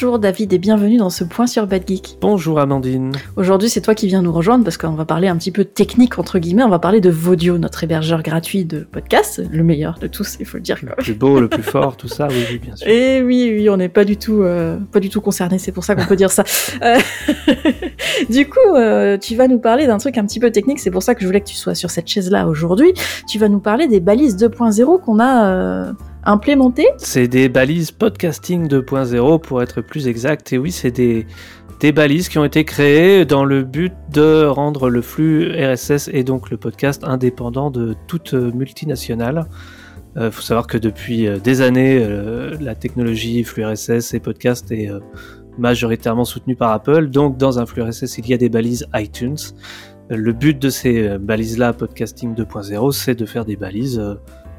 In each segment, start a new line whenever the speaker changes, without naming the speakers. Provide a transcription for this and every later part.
Bonjour David et bienvenue dans ce point sur Bad Geek.
Bonjour Amandine.
Aujourd'hui c'est toi qui viens nous rejoindre parce qu'on va parler un petit peu technique entre guillemets, on va parler de Vodio, notre hébergeur gratuit de podcast, le meilleur de tous il faut le dire.
Le plus beau, le plus fort, tout ça, oui, oui bien sûr.
Et oui, oui, on n'est pas du tout, euh, pas du tout concerné, c'est pour ça qu'on peut dire ça. Euh, du coup, euh, tu vas nous parler d'un truc un petit peu technique, c'est pour ça que je voulais que tu sois sur cette chaise-là aujourd'hui. Tu vas nous parler des balises 2.0 qu'on a
C'est des balises podcasting 2.0 pour être plus exact. Et oui, c'est des, des balises qui ont été créées dans le but de rendre le flux RSS et donc le podcast indépendant de toute multinationale. Il euh, faut savoir que depuis euh, des années, euh, la technologie flux RSS et podcast est majoritairement soutenue par Apple. Donc dans un flux RSS, il y a des balises iTunes. Le but de ces balises-là, podcasting 2.0, c'est de faire des balises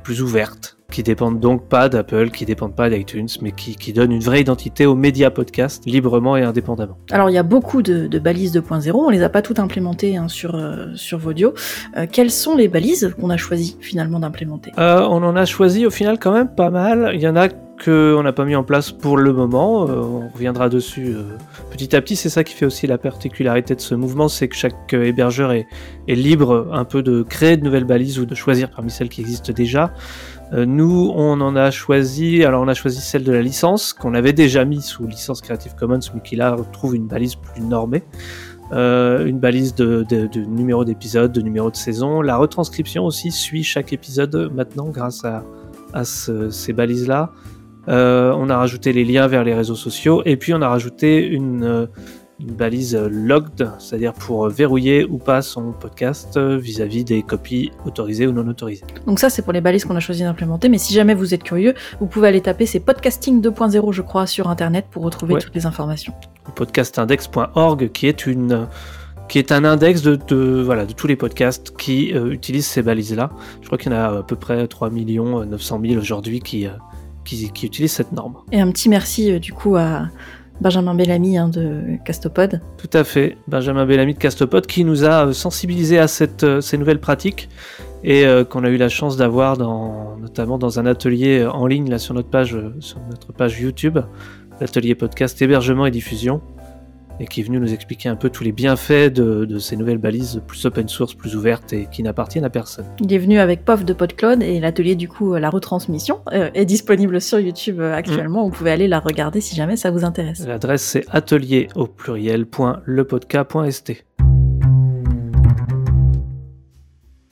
plus ouvertes qui dépendent donc pas d'Apple, qui dépendent pas d'iTunes, mais qui, qui, donnent une vraie identité aux médias podcast librement et indépendamment.
Alors il y a beaucoup de, de balises 2.0, on les a pas toutes implémentées hein, sur, euh, sur Vodio. Euh, quelles sont les balises qu'on a choisi finalement d'implémenter?
Euh, On en a choisi au final quand même pas mal. Il y en a qu'on n'a pas mis en place pour le moment. Euh, on reviendra dessus euh, petit à petit. C'est ça qui fait aussi la particularité de ce mouvement, c'est que chaque euh, hébergeur est, libre un peu de créer de nouvelles balises ou de choisir parmi celles qui existent déjà. nous, on en a choisi, alors on a choisi celle de la licence qu'on avait déjà mis sous licence Creative Commons, mais qui là retrouve une balise plus normée. Une balise de, numéro d'épisode, de numéro de saison. La retranscription aussi suit chaque épisode maintenant grâce à, à ce, ces balises-là. Euh, on a rajouté les liens vers les réseaux sociaux et puis on a rajouté une, euh, une balise logged, c'est-à-dire pour verrouiller ou pas son podcast euh, vis-à-vis des copies autorisées ou non autorisées.
Donc ça c'est pour les balises qu'on a choisi d'implémenter, mais si jamais vous êtes curieux, vous pouvez aller taper c'est podcasting 2.0 je crois sur internet pour retrouver ouais. toutes les informations.
Podcastindex.org qui est une qui est un index de, de, voilà, de tous les podcasts qui euh, utilisent ces balises-là. Je crois qu'il y en a à peu près 3 900 000 aujourd'hui qui, euh, qui, qui, utilisent cette norme.
Et un petit merci euh, du coup à Benjamin Bellamy hein, de Castopod.
Tout à fait, Benjamin Bellamy de Castopod qui nous a sensibilisé à cette, euh, ces nouvelles pratiques et euh, qu'on a eu la chance d'avoir dans, notamment dans un atelier en ligne là, sur, notre page, sur notre page YouTube, l'atelier podcast hébergement et diffusion et qui est venu nous expliquer un peu tous les bienfaits de, de, ces nouvelles balises plus open source, plus ouvertes et qui n'appartiennent à personne.
Il est venu avec POF de PodCloud et l'atelier du coup la retransmission euh, est disponible sur YouTube euh, actuellement. Mmh. Vous pouvez aller la regarder si jamais ça vous intéresse.
L'adresse c'est atelier au pluriel.lepodcast.st.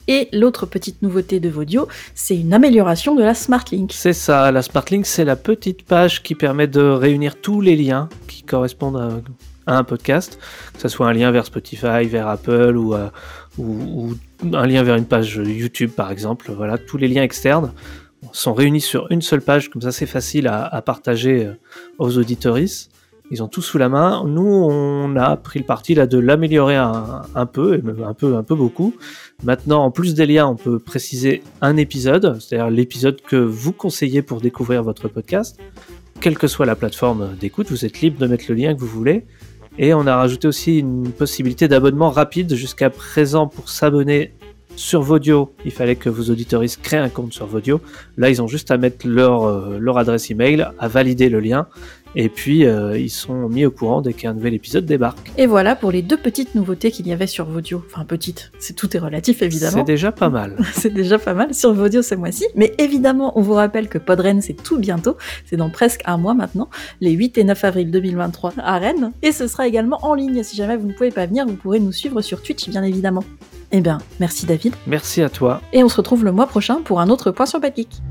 Et l'autre petite nouveauté de Vodio, c'est une amélioration de la Smart Link.
C'est ça, la Smart Link, c'est la petite page qui permet de réunir tous les liens qui correspondent à un podcast, que ce soit un lien vers Spotify, vers Apple ou, euh, ou, un lien vers une page YouTube par exemple. Voilà, tous les liens externes sont réunis sur une seule page, comme ça c'est facile à, partager euh, aux auditories. Ils ont tout sous la main. Nous, on a pris le parti là de l'améliorer un, peu, un peu, un peu beaucoup. Maintenant, en plus des liens, on peut préciser un épisode, c'est-à-dire l'épisode que vous conseillez pour découvrir votre podcast. Quelle que soit la plateforme d'écoute, vous êtes libre de mettre le lien que vous voulez. Et on a rajouté aussi une possibilité d'abonnement rapide. Jusqu'à présent, pour s'abonner sur Vodio, il fallait que vos auditoristes créent un compte sur Vodio. Là, ils ont juste à mettre leur, euh, leur adresse email, à valider le lien, et puis euh, ils sont mis au courant dès qu'un nouvel épisode débarque.
Et voilà pour les deux petites nouveautés qu'il y avait sur Vodio. Enfin petites, c'est tout est relatif évidemment.
C'est déjà pas mal.
c'est déjà pas mal sur Vodio ce mois-ci. Mais évidemment, on vous rappelle que Podren c'est tout bientôt, c'est dans presque un mois maintenant, les 8 et 9 avril 2023 à Rennes. Et ce sera également en ligne. Si jamais vous ne pouvez pas venir, vous pourrez nous suivre sur Twitch bien évidemment. Eh bien, merci David.
Merci à toi.
Et on se retrouve le mois prochain pour un autre point sur Bad Geek.